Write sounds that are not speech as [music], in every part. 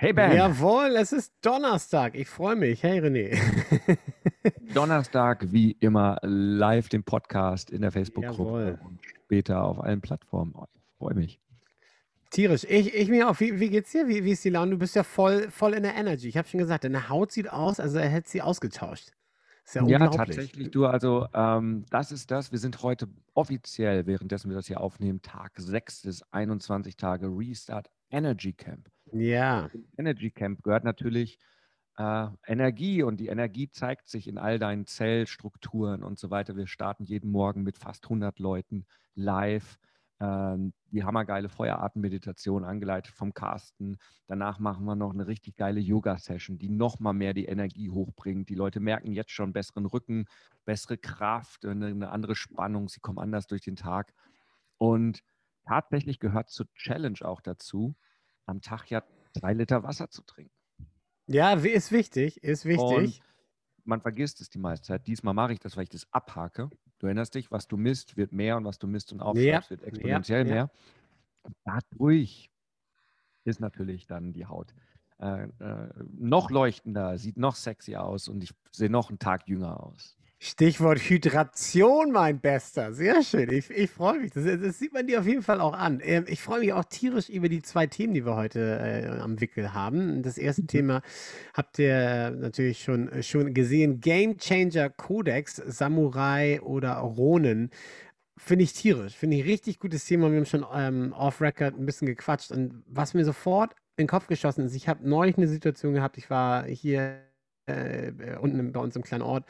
Hey Ben. Jawohl, es ist Donnerstag. Ich freue mich. Hey René. [laughs] Donnerstag, wie immer, live den Podcast in der Facebook-Gruppe und später auf allen Plattformen. Oh, ich freue mich. Tierisch. Ich, ich mir auch. Wie, wie geht's dir? Wie, wie ist die Laune? Du bist ja voll, voll in der Energy. Ich habe schon gesagt, deine Haut sieht aus, also er hätte sie ausgetauscht. Ist ja, ja tatsächlich. Du, also ähm, das ist das. Wir sind heute offiziell, währenddessen wir das hier aufnehmen, Tag 6 des 21 Tage Restart Energy Camp. Ja. Energy Camp gehört natürlich äh, Energie und die Energie zeigt sich in all deinen Zellstrukturen und so weiter. Wir starten jeden Morgen mit fast 100 Leuten live. Ähm, die hammergeile Feuerartenmeditation angeleitet vom Carsten. Danach machen wir noch eine richtig geile Yoga-Session, die nochmal mehr die Energie hochbringt. Die Leute merken jetzt schon besseren Rücken, bessere Kraft, eine, eine andere Spannung. Sie kommen anders durch den Tag. Und tatsächlich gehört zur Challenge auch dazu, am Tag ja zwei Liter Wasser zu trinken. Ja, ist wichtig, ist wichtig. Und man vergisst es die meiste Zeit. Diesmal mache ich das, weil ich das abhake. Du erinnerst dich, was du misst, wird mehr und was du misst und aufschreibst, ja. wird exponentiell ja. mehr. Und dadurch ist natürlich dann die Haut äh, äh, noch leuchtender, sieht noch sexy aus und ich sehe noch einen Tag jünger aus. Stichwort Hydration, mein Bester. Sehr schön. Ich, ich freue mich. Das, das, sieht man dir auf jeden Fall auch an. Ähm, ich freue mich auch tierisch über die zwei Themen, die wir heute äh, am Wickel haben. Das erste mhm. Thema habt ihr natürlich schon, schon gesehen. Game Changer Codex, Samurai oder Ronin. Finde ich tierisch. Finde ich richtig gutes Thema. Wir haben schon ähm, off-Record ein bisschen gequatscht. Und was mir sofort in den Kopf geschossen ist, ich habe neulich eine Situation gehabt, ich war hier äh, unten bei uns im kleinen Ort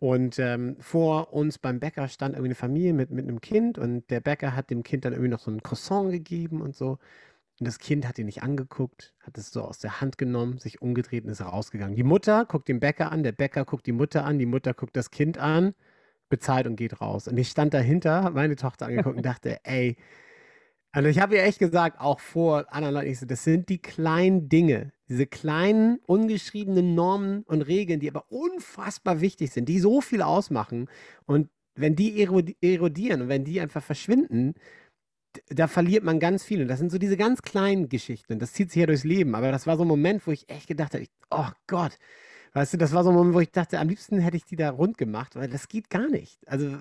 und ähm, vor uns beim Bäcker stand irgendwie eine Familie mit, mit einem Kind und der Bäcker hat dem Kind dann irgendwie noch so ein Croissant gegeben und so. Und das Kind hat ihn nicht angeguckt, hat es so aus der Hand genommen, sich umgedreht und ist rausgegangen. Die Mutter guckt den Bäcker an, der Bäcker guckt die Mutter an, die Mutter guckt das Kind an, bezahlt und geht raus. Und ich stand dahinter, habe meine Tochter angeguckt und dachte, ey, also ich habe ja echt gesagt, auch vor anderen Leuten, ich so, das sind die kleinen Dinge, diese kleinen ungeschriebenen Normen und Regeln, die aber unfassbar wichtig sind, die so viel ausmachen. Und wenn die erodieren und wenn die einfach verschwinden, da verliert man ganz viel. Und das sind so diese ganz kleinen Geschichten. Das zieht sich ja durchs Leben. Aber das war so ein Moment, wo ich echt gedacht habe, oh Gott, weißt du, das war so ein Moment, wo ich dachte, am liebsten hätte ich die da rund gemacht, weil das geht gar nicht. Also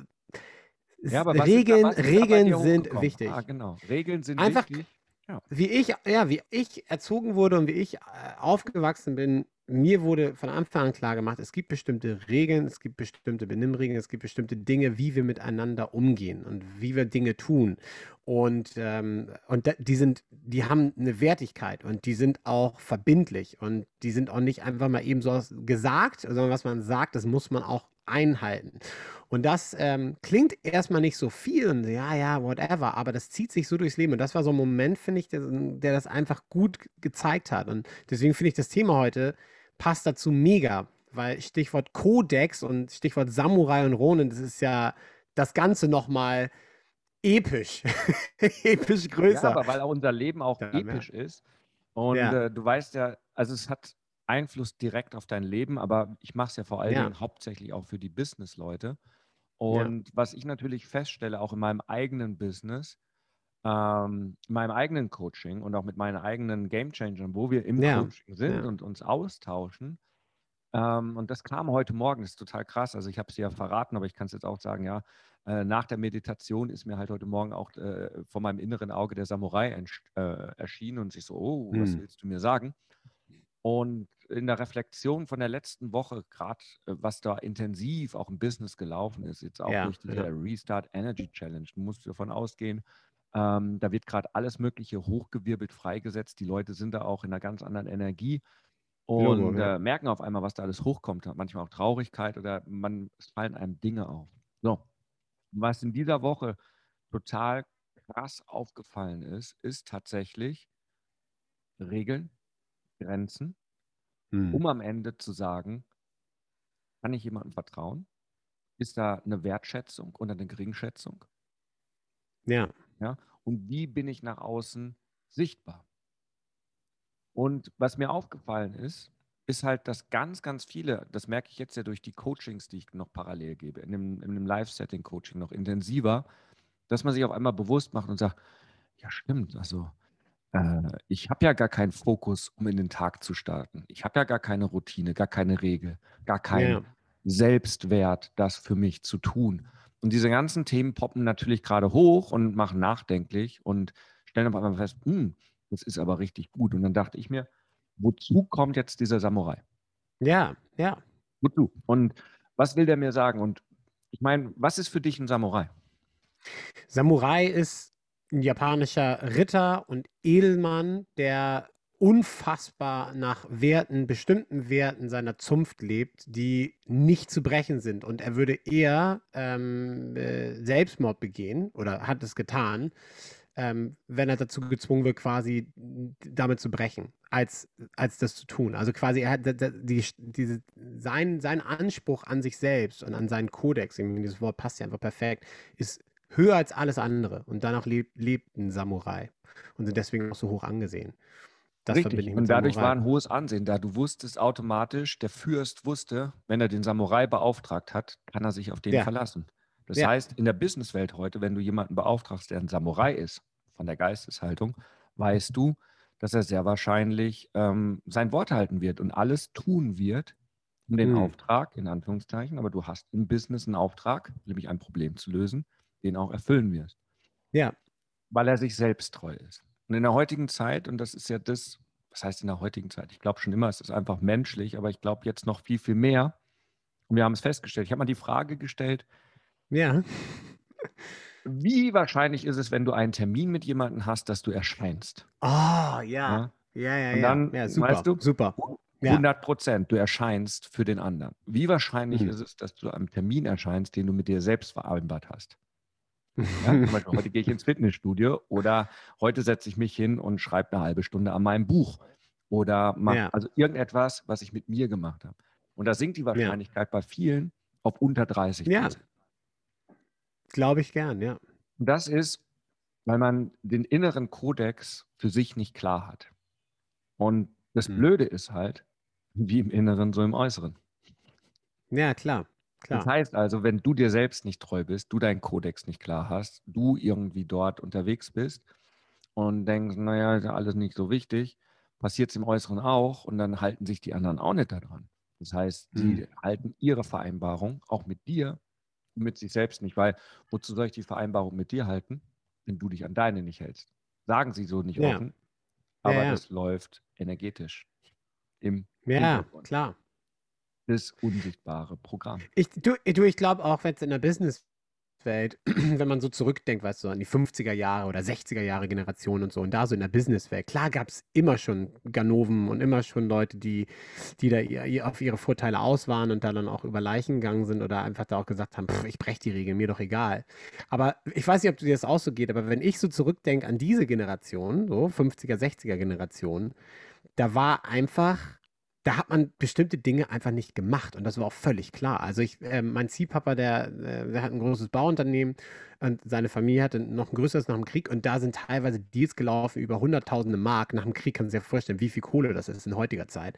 ja, Regeln, Regeln sind wichtig. Ah, genau. Regeln sind Einfach, wichtig. Ja. Wie ich, ja, wie ich erzogen wurde und wie ich äh, aufgewachsen bin, mir wurde von Anfang an klar gemacht, es gibt bestimmte Regeln, es gibt bestimmte Benimmregeln, es gibt bestimmte Dinge, wie wir miteinander umgehen und wie wir Dinge tun. Und, ähm, und die sind, die haben eine Wertigkeit und die sind auch verbindlich und die sind auch nicht einfach mal eben so gesagt, sondern was man sagt, das muss man auch einhalten. Und das ähm, klingt erstmal nicht so viel und ja, ja, whatever, aber das zieht sich so durchs Leben. Und das war so ein Moment, finde ich, der, der, das einfach gut gezeigt hat. Und deswegen finde ich das Thema heute passt dazu mega, weil Stichwort Kodex und Stichwort Samurai und Ronin, das ist ja das Ganze nochmal episch. [laughs] episch größer. Ja, aber weil auch unser Leben auch ja, episch ja. ist. Und ja. äh, du weißt ja, also es hat Einfluss direkt auf dein Leben, aber ich mache es ja vor allen Dingen hauptsächlich auch für die Business-Leute. Und ja. was ich natürlich feststelle, auch in meinem eigenen Business, ähm, in meinem eigenen Coaching und auch mit meinen eigenen Game Changern, wo wir im ja. Coaching sind ja. und uns austauschen. Ähm, und das kam heute Morgen, das ist total krass. Also ich habe es ja verraten, aber ich kann es jetzt auch sagen, ja, äh, nach der Meditation ist mir halt heute Morgen auch äh, vor meinem inneren Auge der Samurai äh, erschienen und ich so, oh, was hm. willst du mir sagen? Und in der Reflexion von der letzten Woche, gerade äh, was da intensiv auch im Business gelaufen ist, jetzt auch Ja, durch diese ja. Restart Energy Challenge, du musst davon ausgehen, ähm, da wird gerade alles Mögliche hochgewirbelt, freigesetzt. Die Leute sind da auch in einer ganz anderen Energie Logo, und ja. äh, merken auf einmal, was da alles hochkommt. Manchmal auch Traurigkeit oder man, es fallen einem Dinge auf. So, was in dieser Woche total krass aufgefallen ist, ist tatsächlich Regeln, Grenzen, Hm. um am Ende zu sagen, kann ich jemandem vertrauen? Ist da eine Wertschätzung oder eine Geringschätzung? Ja. Ja? Und wie bin ich nach außen sichtbar? Und was mir aufgefallen ist, ist halt, dass ganz, ganz viele, das merke ich jetzt ja durch die Coachings, die ich noch parallel gebe, in einem, in einem Live-Setting-Coaching noch intensiver, dass man sich auf einmal bewusst macht und sagt, ja stimmt, also äh, ich habe ja gar keinen Fokus, um in den Tag zu starten. Ich habe ja gar keine Routine, gar keine Regel, gar keinen Ja. Selbstwert, das für mich zu tun. Und diese ganzen Themen poppen natürlich gerade hoch und machen nachdenklich und stellen auf einmal fest, hm, das ist aber richtig gut. Und dann dachte ich mir, wozu kommt jetzt dieser Samurai? Ja, ja. Wozu? Und was will der mir sagen? Und ich meine, was ist für dich ein Samurai? Samurai ist ein japanischer Ritter und Edelmann, der unfassbar nach Werten, bestimmten Werten seiner Zunft lebt, die nicht zu brechen sind. Und er würde eher ähm, äh, Selbstmord begehen oder hat es getan, ähm, wenn er dazu gezwungen wird, quasi damit zu brechen, als, als das zu tun. Also quasi, er hat die, diese, sein, sein Anspruch an sich selbst und an seinen Kodex, dieses Wort passt ja einfach perfekt, ist höher als alles andere. Und danach lebt, ein Samurai und sind deswegen auch so hoch angesehen. Das Richtig. Und dadurch Samurai. war ein hohes Ansehen da. Du wusstest automatisch, der Fürst wusste, wenn er den Samurai beauftragt hat, kann er sich auf den Ja. verlassen. Das Ja. heißt, in der Businesswelt heute, wenn du jemanden beauftragst, der ein Samurai ist, von der Geisteshaltung, weißt du, dass er sehr wahrscheinlich ähm, sein Wort halten wird und alles tun wird, um den Hm. Auftrag, in Anführungszeichen, aber du hast im Business einen Auftrag, nämlich ein Problem zu lösen, den auch erfüllen wirst Ja, weil er sich selbst treu ist. Und in der heutigen Zeit, und das ist ja das, was heißt in der heutigen Zeit? Ich glaube schon immer, es ist einfach menschlich, aber ich glaube jetzt noch viel, viel mehr. Und wir haben es festgestellt. Ich habe mal die Frage gestellt, ja. wie wahrscheinlich ist es, wenn du einen Termin mit jemandem hast, dass du erscheinst? Oh, ja. Ja? Ja, ja, Und dann, ja, super. weißt du, super. Ja. 100 Prozent, du erscheinst für den anderen. Wie wahrscheinlich Mhm. ist es, dass du am Termin erscheinst, den du mit dir selbst vereinbart hast? Ja, zum Beispiel, [laughs] heute gehe ich ins Fitnessstudio oder heute setze ich mich hin und schreibe eine halbe Stunde an meinem Buch oder mache Ja. also irgendetwas, was ich mit mir gemacht habe. Und da sinkt die Wahrscheinlichkeit bei vielen auf unter 30 Ja. Glaube ich gern, ja. Und das ist, weil man den inneren Kodex für sich nicht klar hat. Und das Hm. Blöde ist halt, wie im Inneren, so im Äußeren. Ja, klar. Klar. Das heißt also, wenn du dir selbst nicht treu bist, du deinen Kodex nicht klar hast, du irgendwie dort unterwegs bist und denkst, naja, ist ja alles nicht so wichtig, passiert es im Äußeren auch und dann halten sich die anderen auch nicht daran. Das heißt, sie Hm. halten ihre Vereinbarung auch mit dir und mit sich selbst nicht, weil wozu soll ich die Vereinbarung mit dir halten, wenn du dich an deine nicht hältst? Sagen sie so nicht Ja. offen, Ja, aber ja. es läuft energetisch im ja, klar. Das unsichtbare Programm. Ich, du, du, ich glaube auch, wenn es in der Businesswelt, [clears throat] wenn man so zurückdenkt, weißt du, an die 50er Jahre oder 60er Jahre Generation und so, und da so in der Businesswelt, klar gab es immer schon Ganoven und immer schon Leute, die, die da ihr, auf ihre Vorteile aus waren und da dann auch über Leichen gegangen sind oder einfach da auch gesagt haben, pff, ich breche die Regeln, mir doch egal. Aber ich weiß nicht, ob dir das auch so geht, aber wenn ich so zurückdenke an diese Generation, so 50er, 60er Generation, da war einfach da hat man bestimmte Dinge einfach nicht gemacht und das war auch völlig klar. Also ich, äh, mein Ziehpapa, der, äh, der hat ein großes Bauunternehmen und seine Familie hatte noch ein größeres nach dem Krieg und da sind teilweise Deals gelaufen über hunderttausende Mark. Nach dem Krieg kannst du dir vorstellen, wie viel Kohle das ist in heutiger Zeit.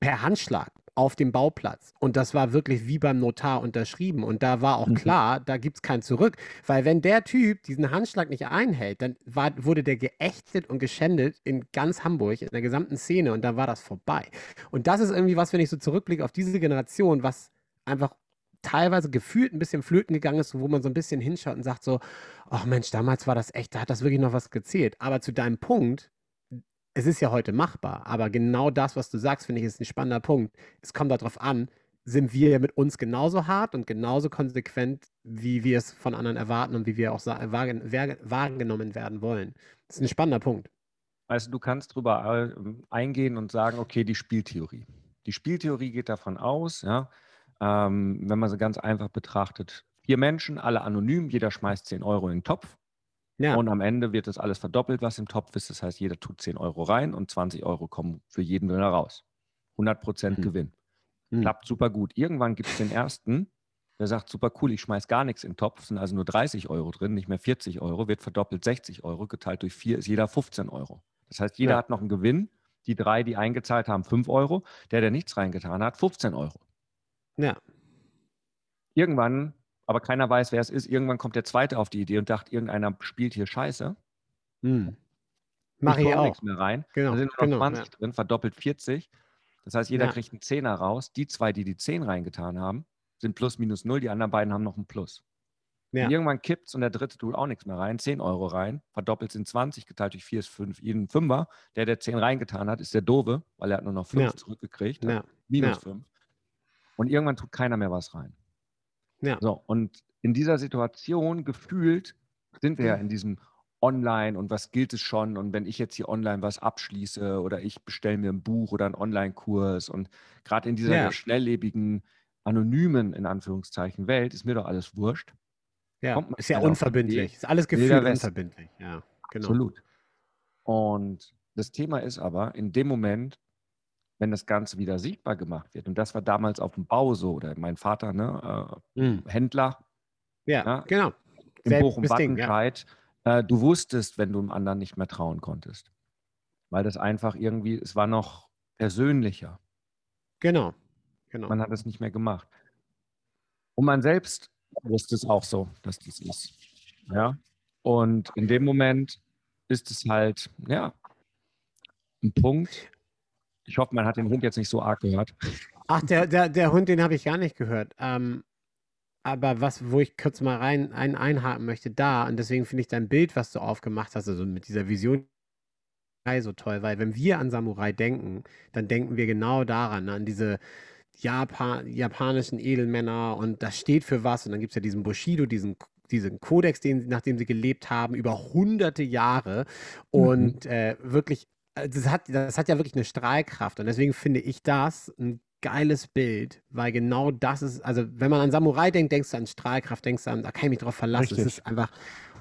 Per Handschlag auf dem Bauplatz. Und das war wirklich wie beim Notar unterschrieben. Und da war auch Mhm. klar, da gibt es kein Zurück. Weil wenn der Typ diesen Handschlag nicht einhält, dann war, wurde der geächtet und geschändet in ganz Hamburg, in der gesamten Szene. Und dann war das vorbei. Und das ist irgendwie was, wenn ich so zurückblicke auf diese Generation, was einfach teilweise gefühlt ein bisschen flöten gegangen ist, wo man so ein bisschen hinschaut und sagt so, ach Mensch, damals war das echt, da hat das wirklich noch was gezählt. Aber zu deinem Punkt, es ist ja heute machbar, aber genau das, was du sagst, finde ich, ist ein spannender Punkt. Es kommt darauf an, sind wir mit uns genauso hart und genauso konsequent, wie wir es von anderen erwarten und wie wir auch wahrgenommen werden wollen. Das ist ein spannender Punkt. Also du kannst drüber ähm, eingehen und sagen, okay, die Spieltheorie. Die Spieltheorie geht davon aus, ja, ähm, wenn man sie ganz einfach betrachtet, vier Menschen, alle anonym, jeder schmeißt 10 Euro in den Topf. Ja. Und am Ende wird das alles verdoppelt, was im Topf ist. Das heißt, jeder tut 10 Euro rein und 20 Euro kommen für jeden wieder raus. 100 Prozent mhm. Gewinn. Mhm. Klappt super gut. Irgendwann gibt es den ersten, der sagt, super cool, ich schmeiß gar nichts in den Topf, sind also nur 30 Euro drin, nicht mehr 40 Euro, wird verdoppelt 60 Euro, geteilt durch vier ist jeder 15 Euro. Das heißt, jeder ja. hat noch einen Gewinn. Die drei, die eingezahlt haben, 5 Euro. Der, der nichts reingetan hat, 15 Euro. Ja. Irgendwann, aber keiner weiß, wer es ist, irgendwann kommt der zweite auf die Idee und dachte, irgendeiner spielt hier Scheiße. Hm. Mach ich, ich auch. nichts mehr rein. Genau. Da sind nur noch genau, 20 ja. drin, verdoppelt 40. Das heißt, jeder ja. kriegt einen Zehner raus. Die zwei, die die 10 reingetan haben, sind plus minus null. Die anderen beiden haben noch einen Plus. Ja. Irgendwann kippt es und der dritte tut auch nichts mehr rein. 10 Euro rein, verdoppelt sind 20, geteilt durch 4 ist 5, jeden Fünfer. Der, der 10 reingetan hat, ist der Dove, weil er hat nur noch 5 ja. zurückgekriegt. Minus 5. Und irgendwann tut keiner mehr was rein. Ja. So, und in dieser Situation gefühlt sind wir ja in diesem Online und was gilt es schon und wenn ich jetzt hier online was abschließe oder ich bestelle mir ein Buch oder einen Online-Kurs und gerade in dieser ja. schnelllebigen, anonymen, in Anführungszeichen, Welt ist mir doch alles wurscht. Ja, ist ja unverbindlich. Ist alles gefühlt unverbindlich. Ja, genau. Absolut. Und das Thema ist aber, in dem Moment, wenn das Ganze wieder sichtbar gemacht wird, und das war damals auf dem Bau so, oder mein Vater, ne, äh, mhm. Händler. Ja, ja, genau. Im Bochum-Wattenscheid, ja. äh, du wusstest, wenn du dem anderen nicht mehr trauen konntest. Weil das einfach irgendwie, es war noch persönlicher. Genau, genau. Man hat es nicht mehr gemacht. Und man selbst wusste es auch so, dass das ist. Ja. Und in dem Moment ist es halt, ja, ein Punkt. Ich hoffe, man hat den Hund jetzt nicht so arg gehört. Ach, der, der, der Hund, den habe ich gar nicht gehört. Ähm, aber was, wo ich kurz mal rein ein, einhaken möchte, da, und deswegen finde ich dein Bild, was du aufgemacht hast, also mit dieser Vision so toll, weil wenn wir an Samurai denken, dann denken wir genau daran, an diese Japan, japanischen Edelmänner und das steht für was. Und dann gibt es ja diesen Bushido, diesen diesen Kodex, den, nach dem sie gelebt haben, über hunderte Jahre. Und mhm. äh, wirklich, das hat, das hat ja wirklich eine Strahlkraft. Und deswegen finde ich das ein geiles Bild, weil genau das ist, also wenn man an Samurai denkt, denkst du an Strahlkraft, denkst du an, da kann ich mich drauf verlassen. Es ist einfach,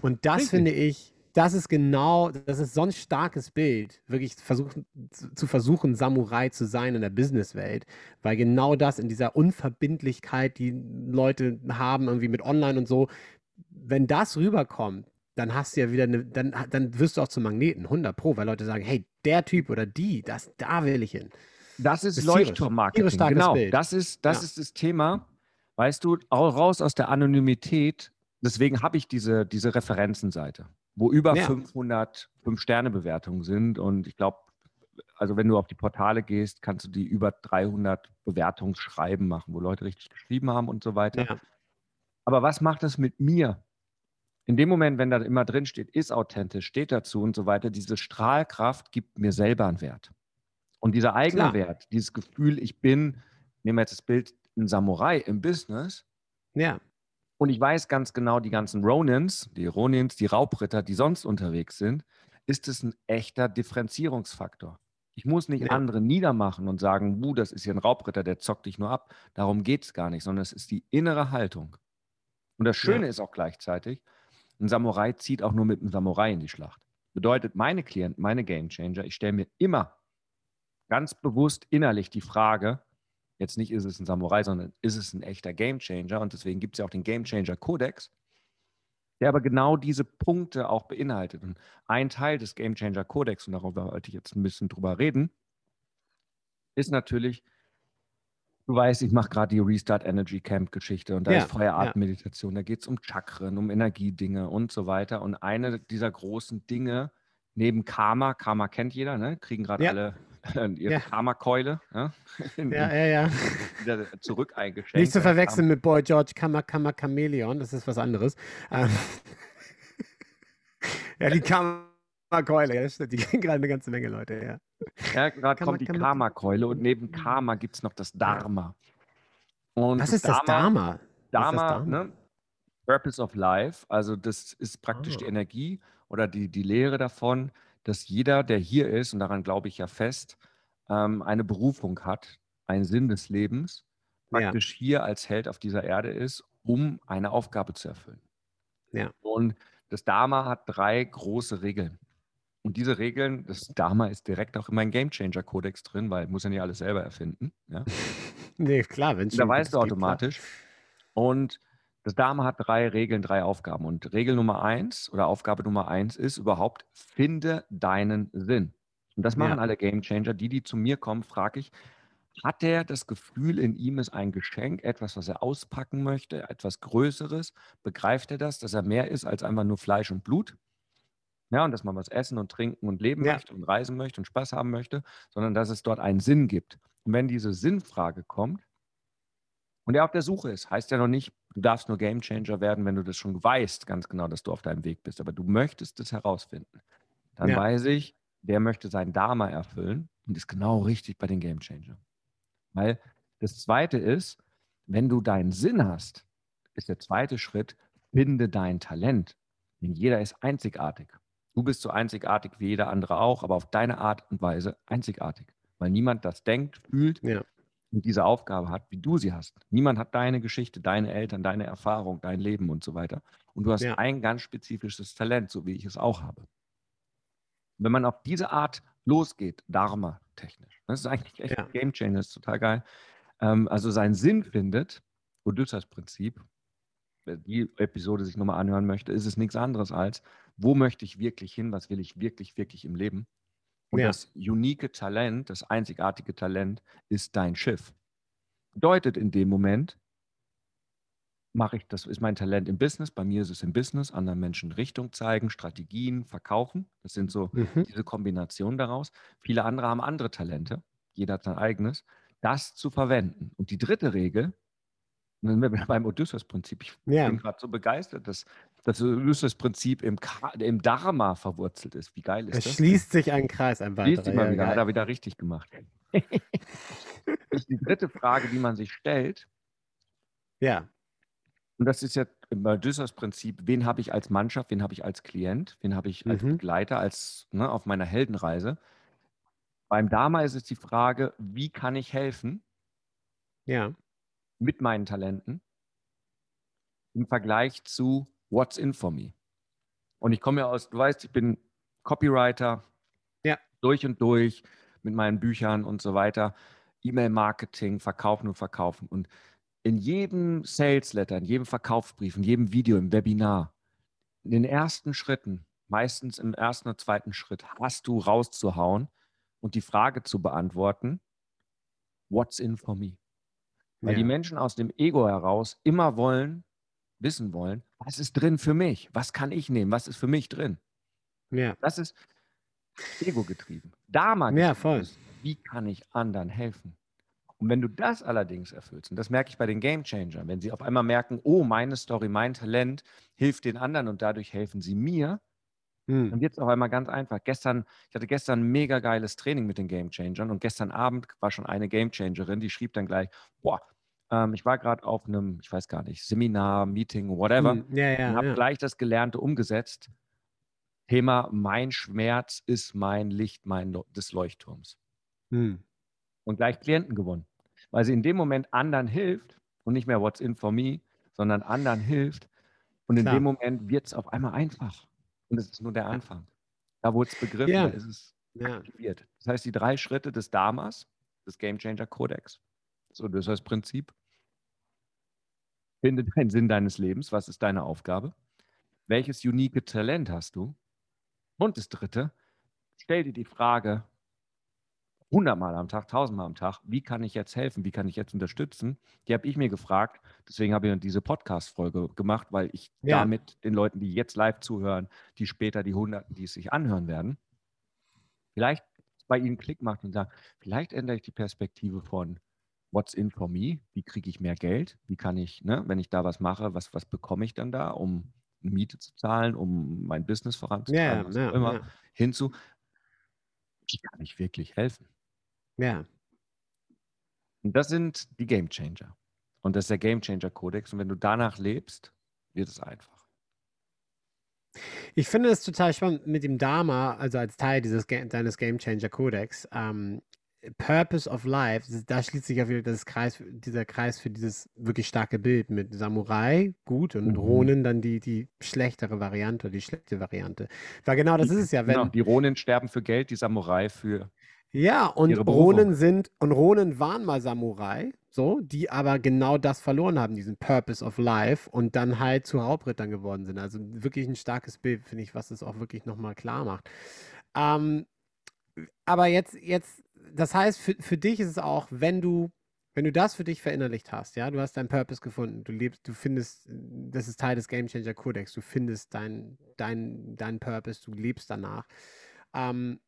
und das Richtig. finde ich, das ist genau, das ist so ein starkes Bild, wirklich versuchen, zu versuchen, Samurai zu sein in der Businesswelt, weil genau das in dieser Unverbindlichkeit, die Leute haben, irgendwie mit Online und so, wenn das rüberkommt, dann hast du ja wieder eine, dann, dann wirst du auch zum Magneten, 100 Pro, weil Leute sagen, hey, der Typ oder die, das, da will ich hin. Das ist, ist Leuchtturmmarketing. Genau, Bild. das ist das, ja. ist das Thema. Weißt du, auch raus aus der Anonymität. Deswegen habe ich diese, diese Referenzenseite wo über ja. 500 Fünf-Sterne-Bewertungen sind. Und ich glaube, also wenn du auf die Portale gehst, kannst du die über 300 Bewertungsschreiben machen, wo Leute richtig geschrieben haben und so weiter. Ja. Aber was macht das mit mir? In dem Moment, wenn da immer drin steht, ist authentisch, steht dazu und so weiter, diese Strahlkraft gibt mir selber einen Wert. Und dieser eigene Wert, dieses Gefühl, ich bin, nehmen wir jetzt das Bild, ein Samurai im Business. Ja. Und ich weiß ganz genau, die ganzen Ronins, die Ronins, die Raubritter, die sonst unterwegs sind, ist es ein echter Differenzierungsfaktor. Ich muss nicht ja. andere niedermachen und sagen, uh, das ist hier ein Raubritter, der zockt dich nur ab. Darum geht es gar nicht, sondern es ist die innere Haltung. Und das Schöne ja. ist auch gleichzeitig, ein Samurai zieht auch nur mit einem Samurai in die Schlacht. Bedeutet, meine Klienten, meine Gamechanger, ich stelle mir immer ganz bewusst innerlich die Frage, Jetzt nicht ist es ein Samurai, sondern ist es ein echter Gamechanger. Und deswegen gibt es ja auch den Gamechanger Kodex, der aber genau diese Punkte auch beinhaltet. Und ein Teil des Gamechanger Kodex, und darüber wollte ich jetzt ein bisschen drüber reden, ist natürlich, du weißt, ich mache gerade die Restart Energy Camp Geschichte und da ja, ist Feuerartmeditation, ja. da geht es um Chakren, um Energiedinge und so weiter. Und eine dieser großen Dinge neben Karma, Karma kennt jeder, ne? kriegen gerade ja. alle ihre ja. Karma-Keule. Ja? [laughs] ja, ja, ja. Wieder zurück eingeschenkt. Nicht zu verwechseln mit Boy George Kammer Kammer Chameleon, das ist was anderes. Ähm, [laughs] ja, die Karma Karma-Keule. Die [laughs] kennen gerade eine ganze Menge Leute, ja. Ja, gerade kommt die Karma-Keule und neben Karma gibt es noch das Dharma. Und Was ist das Dharma? Was ist das Dharma, Dharma? ne? Purpose of Life, also das ist praktisch die Ah. Energie oder die, die Lehre davon, dass jeder, der hier ist, und daran glaube ich ja fest, ähm, eine Berufung hat, einen Sinn des Lebens, Ja. praktisch hier als Held auf dieser Erde ist, um eine Aufgabe zu erfüllen. Ja. Und das Dharma hat drei große Regeln. Und diese Regeln, das Dharma ist direkt auch in meinem Game Changer Kodex drin, weil ich muss ja nicht alles selber erfinden. Ja? [laughs] Nee, klar, wenn es Da weißt du automatisch. Und das Dharma hat drei Regeln, drei Aufgaben. Und Regel Nummer eins oder Aufgabe Nummer eins ist überhaupt, finde deinen Sinn. Und das machen Ja. alle Game Changer. Die, die zu mir kommen, frage ich, hat er das Gefühl, in ihm ist ein Geschenk, etwas, was er auspacken möchte, etwas Größeres? Begreift er das, dass er mehr ist als einfach nur Fleisch und Blut? Ja, und dass man was essen und trinken und leben Ja. möchte und reisen möchte und Spaß haben möchte, sondern dass es dort einen Sinn gibt. Und wenn diese Sinnfrage kommt und er auf der Suche ist, heißt ja noch nicht, du darfst nur Game Changer werden, wenn du das schon weißt, ganz genau, dass du auf deinem Weg bist. Aber du möchtest es herausfinden. Dann Ja. weiß ich, der möchte sein Dharma erfüllen und ist genau richtig bei den Game Changer. Weil das zweite ist, wenn du deinen Sinn hast, ist der zweite Schritt, finde dein Talent. Denn jeder ist einzigartig. Du bist so einzigartig wie jeder andere auch, aber auf deine Art und Weise einzigartig. Weil niemand das denkt, fühlt Ja. und diese Aufgabe hat, wie du sie hast. Niemand hat deine Geschichte, deine Eltern, deine Erfahrung, dein Leben und so weiter. Und du hast Ja. ein ganz spezifisches Talent, so wie ich es auch habe. Wenn man auf diese Art losgeht, Dharma-technisch, das ist eigentlich echt Ja. ein Game Changer, ist total geil. Ähm, also seinen Sinn findet, Odysseus-Prinzip, wer die Episode sich nochmal anhören möchte, ist es nichts anderes als, wo möchte ich wirklich hin, was will ich wirklich, wirklich im Leben? Und Ja. das unique Talent, das einzigartige Talent ist dein Schiff. Bedeutet in dem Moment, mache ich, das ist mein Talent im Business, bei mir ist es im Business, anderen Menschen Richtung zeigen, Strategien, verkaufen. Das sind so Mhm. diese Kombination daraus. Viele andere haben andere Talente, jeder hat sein eigenes, das zu verwenden. Und die dritte Regel, und dann sind wir beim Odysseus-Prinzip, ich Ja. bin gerade so begeistert, dass das Odysseus-Prinzip im, im Dharma verwurzelt ist. Wie geil ist Es das? schließt sich ein Kreis, ein Schließt weiterer. sich mal Ja, wieder, hat er wieder richtig gemacht. das [laughs] ist die dritte Frage, die man sich stellt. ja. Und das ist ja im Odysseus-Prinzip, wen habe ich als Mannschaft, wen habe ich als Klient, wen habe ich als Mhm. Begleiter, als ne, auf meiner Heldenreise. Beim Dharma ist es die Frage, wie kann ich helfen ja. Mit meinen Talenten im Vergleich zu What's in for me. Und ich komme ja aus, du weißt, ich bin Copywriter, Ja. durch und durch mit meinen Büchern und so weiter, E-Mail-Marketing, verkaufen und verkaufen. Und in jedem Sales-Letter, in jedem Verkaufsbrief, in jedem Video, im Webinar, in den ersten Schritten, meistens im ersten oder zweiten Schritt, hast du rauszuhauen und die Frage zu beantworten, What's in for me? Weil ja. die Menschen aus dem Ego heraus immer wollen, wissen wollen, was ist drin für mich? Was kann ich nehmen? Was ist für mich drin? ja. Das ist Ego getrieben. Dharma Ja, voll. ist, wie kann ich anderen helfen? Und wenn du das allerdings erfüllst, und das merke ich bei den Game Changern, wenn sie auf einmal merken, oh, meine Story, mein Talent hilft den anderen und dadurch helfen sie mir, Hm. dann wird es auf einmal ganz einfach. Gestern, ich hatte gestern ein mega geiles Training mit den Game Changern und gestern Abend war schon eine Game Changerin, die schrieb dann gleich, boah, ähm, ich war gerade auf einem, ich weiß gar nicht, Seminar, Meeting, whatever, Hm. Ja, ja. und habe ja. gleich das Gelernte umgesetzt. Thema, mein Schmerz ist mein Licht mein Lo- des Leuchtturms. Hm. Und gleich Klienten gewonnen. Weil sie in dem Moment anderen hilft und nicht mehr What's in for me, sondern anderen hilft. Und in Klar. dem Moment wird es auf einmal einfach. Und es ist nur der Anfang. Da wurde es begriffen, Ja. ist es Ja. aktiviert. Das heißt, die drei Schritte des Dharmas, des Game Changer Kodex, das Odysseus-Prinzip. Finde deinen Sinn deines Lebens. Was ist deine Aufgabe? Welches unique Talent hast du? Und das dritte, stell dir die Frage hundertmal am Tag, tausendmal am Tag, wie kann ich jetzt helfen? Wie kann ich jetzt unterstützen? Die habe ich mir gefragt. Deswegen habe ich diese Podcast-Folge gemacht, weil ich Ja. damit den Leuten, die jetzt live zuhören, die später die Hunderten, die es sich anhören werden, vielleicht bei ihnen Klick macht und sagt, vielleicht ändere ich die Perspektive von What's in for me? Wie kriege ich mehr Geld? Wie kann ich, ne, wenn ich da was mache, was, was bekomme ich dann da, um eine Miete zu zahlen, um mein Business voranzutreiben, Ja, was auch immer, ja. hinzu, wie kann ich wirklich helfen? Ja. Und das sind die Game Changer. Und das ist der Game Changer Kodex. Und wenn du danach lebst, wird es einfach. Ich finde es total spannend mit dem Dharma, also als Teil dieses deines Game Changer Codex. Ähm, Purpose of Life, da schließt sich auch wieder das Kreis, dieser Kreis für dieses wirklich starke Bild mit Samurai, gut, und Mhm. Ronin dann die, die schlechtere Variante, die schlechte Variante. Weil genau das ist es ja, Genau, wenn, die Ronin sterben für Geld, die Samurai für. Ja, und. Ronin sind, und Ronin waren mal Samurai, so, die aber genau das verloren haben, diesen Purpose of Life und dann halt zu Hauptrittern geworden sind. Also wirklich ein starkes Bild, finde ich, was das auch wirklich nochmal klar macht. Ähm, aber jetzt, jetzt, das heißt, für, für dich ist es auch, wenn du, wenn du das für dich verinnerlicht hast, ja, du hast deinen Purpose gefunden, du lebst, du findest, das ist Teil des Game Changer Codex, du findest deinen dein, dein Purpose, du lebst danach. Ähm,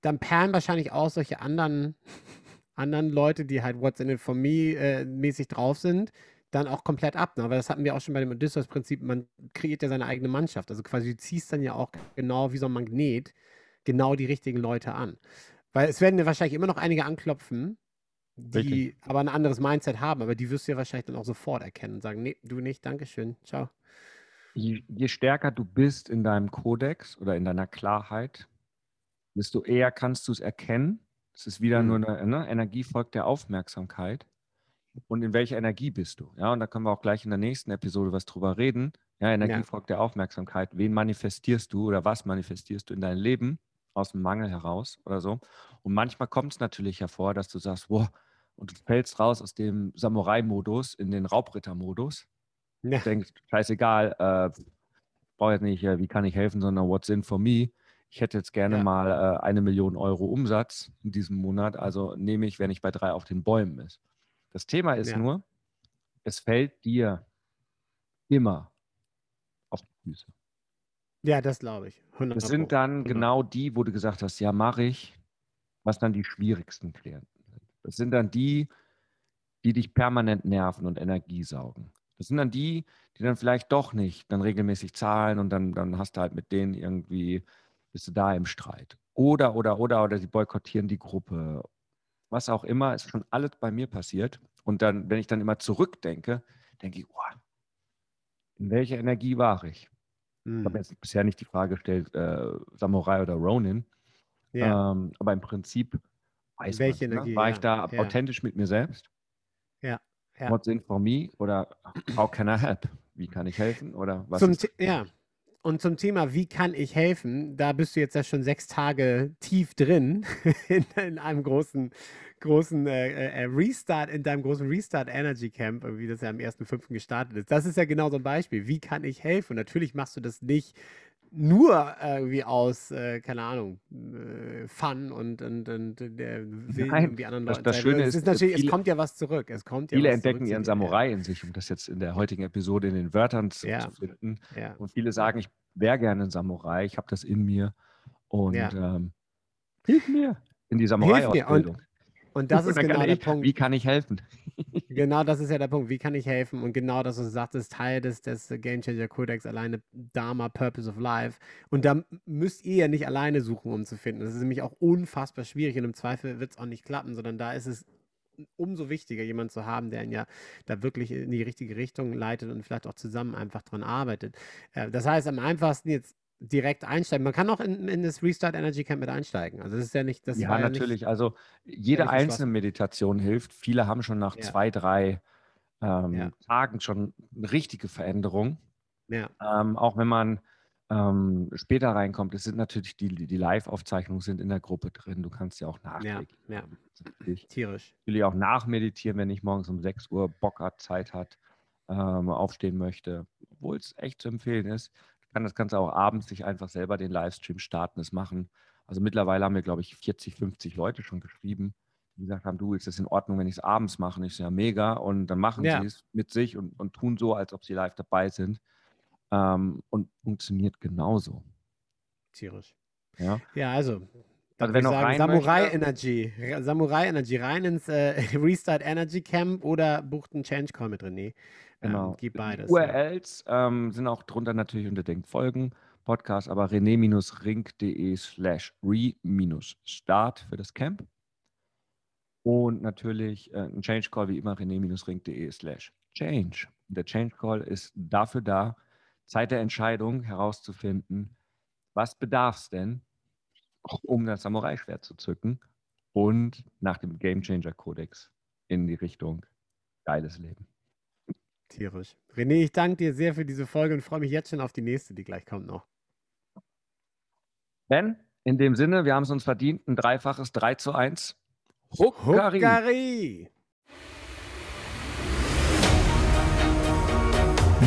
dann perlen wahrscheinlich auch solche anderen, [laughs] anderen Leute, die halt What's in it for me äh, mäßig drauf sind, dann auch komplett ab. Ne? Aber das hatten wir auch schon bei dem Odysseus-Prinzip, man kreiert ja seine eigene Mannschaft. Also quasi du ziehst dann ja auch genau wie so ein Magnet genau die richtigen Leute an. Weil es werden ja wahrscheinlich immer noch einige anklopfen, die Richtig. aber ein anderes Mindset haben, aber die wirst du ja wahrscheinlich dann auch sofort erkennen und sagen, nee, du nicht, Dankeschön, ciao. Je, je stärker du bist in deinem Kodex oder in deiner Klarheit, desto eher kannst du es erkennen. Es ist wieder Mhm. nur eine ne? Energie folgt der Aufmerksamkeit. Und in welcher Energie bist du? Ja, und da können wir auch gleich in der nächsten Episode was drüber reden. Ja, Energie Ja. folgt der Aufmerksamkeit. Wen manifestierst du oder was manifestierst du in dein Leben aus dem Mangel heraus oder so? Und manchmal kommt es natürlich hervor, dass du sagst, wow, und du fällst raus aus dem Samurai-Modus in den Raubritter-Modus Ja, denkst, scheißegal, äh, brauche jetzt nicht, äh, wie kann ich helfen, sondern what's in for me. Ich hätte jetzt gerne Ja. mal äh, eine Million Euro Umsatz in diesem Monat, also nehme ich, wenn ich bei drei auf den Bäumen ist. Das Thema ist Ja. nur, es fällt dir immer auf die Füße. ja das glaube ich. 100 Das sind dann 100. genau die, wo du gesagt hast, ja, mache ich, was dann die schwierigsten Klienten sind. Das sind dann die, die dich permanent nerven und Energie saugen. Das sind dann die, die dann vielleicht doch nicht dann regelmäßig zahlen und dann, dann hast du halt mit denen irgendwie, bist du da im Streit. Oder, oder, oder, oder die boykottieren die Gruppe. Was auch immer, ist schon alles bei mir passiert. Und dann, wenn ich dann immer zurückdenke, denke ich, oh, in welcher Energie war ich? Ich habe jetzt bisher nicht die Frage gestellt, äh, Samurai oder Ronin. Ja, Ähm, aber im Prinzip weiß Welche man, Energie, ne? war ich ja, da ja. authentisch mit mir selbst? Ja, ja. What's in for me? Oder how can I help? Wie kann ich helfen? Oder was Zum ist ja. Und zum Thema, wie kann ich helfen? Da bist du jetzt ja schon sechs Tage tief drin [laughs] in, in einem großen, großen äh, äh, Restart, in deinem großen Restart Energy Camp, wie das ja am 1.5. gestartet ist. Das ist ja genau so ein Beispiel. Wie kann ich helfen? Und natürlich machst du das nicht nur irgendwie aus, äh, keine Ahnung, äh, Fun und, und, und äh, will Nein, irgendwie anderen das- Leuten das zeigen. Schöne es ist, ist natürlich, viele- es kommt ja was zurück. Es kommt ja Viele entdecken ihren. Samurai in sich, um das jetzt in der heutigen Episode in den Wörtern zu, Ja. zu finden. Ja. Und viele sagen, ich wäre gerne ein Samurai, ich habe das in mir. Und Ja. ähm, hilf mir in die. Samurai-Ausbildung. Und das ist dann genau kann der ich, Punkt. Wie kann ich helfen? Genau das ist ja der Punkt. Wie kann ich helfen? Und genau das, was du sagtest, Teil des, des Game Changer Codex, alleine Dharma, Purpose of Life. Und da müsst ihr ja nicht alleine suchen, um zu finden. Das ist nämlich auch unfassbar schwierig und im Zweifel wird es auch nicht klappen, sondern da ist es umso wichtiger, jemanden zu haben, der ihn ja da wirklich in die richtige Richtung leitet und vielleicht auch zusammen einfach dran arbeitet. Äh, Das heißt, am einfachsten jetzt direkt einsteigen. Man kann auch in, in das Restart Energy Camp mit einsteigen. Also das ist ja nicht, das ja, war ja natürlich. also jede nicht einzelne. Meditation hilft. Viele haben schon nach Ja. zwei, drei ähm, Ja. Tagen schon eine richtige Veränderung. Nicht, Ähm, auch wenn man ähm, später reinkommt, es sind natürlich die, die Live-Aufzeichnungen sind in der Gruppe drin. Du kannst ja auch nachträglich ja, natürlich, tierisch. natürlich auch nachmeditieren, wenn ich morgens um 6 Uhr Bock hat, Zeit hat, ähm, aufstehen möchte. Obwohl es echt zu empfehlen ist. Du kannst das Ganze auch abends sich einfach selber den Livestream starten, das machen. Also mittlerweile haben wir, glaube ich, 40, 50 Leute schon geschrieben, die gesagt haben, du, ist das in Ordnung, wenn ich es abends mache? Und ich so, ja, mega. Und dann machen Ja. sie es mit sich und, und tun so, als ob sie live dabei sind. Ähm, und funktioniert genauso. Tierisch. Ja? Ja, also. Dann Also wenn sagen, rein Samurai möchte- Energy. Samurai Energy rein ins äh, [laughs] Restart Energy Camp oder bucht einen Change Call mit René. Genau. Ähm, gib beides. URLs ähm, sind auch drunter natürlich unter den Folgen. Podcast, aber rené-ring.de slash re-start für das Camp. Und natürlich äh, ein Change Call wie immer rené-ring.de slash change. Der Change Call ist dafür da, Zeit der Entscheidung herauszufinden, was bedarf es denn, um das Samurai-Schwert zu zücken und nach dem Game Changer Kodex in die Richtung geiles Leben. Tierisch. René, ich danke dir sehr für diese Folge und freue mich jetzt schon auf die nächste, die gleich kommt noch. Ben, in dem Sinne, wir haben es uns verdient, ein dreifaches 3 zu 1. Huckari. Huckari.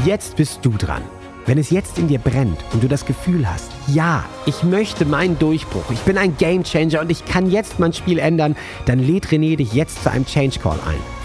Jetzt bist du dran. Wenn es jetzt in dir brennt und du das Gefühl hast, ja, ich möchte meinen Durchbruch, ich bin ein Gamechanger und ich kann jetzt mein Spiel ändern, dann lädt René dich jetzt zu einem Change Call ein.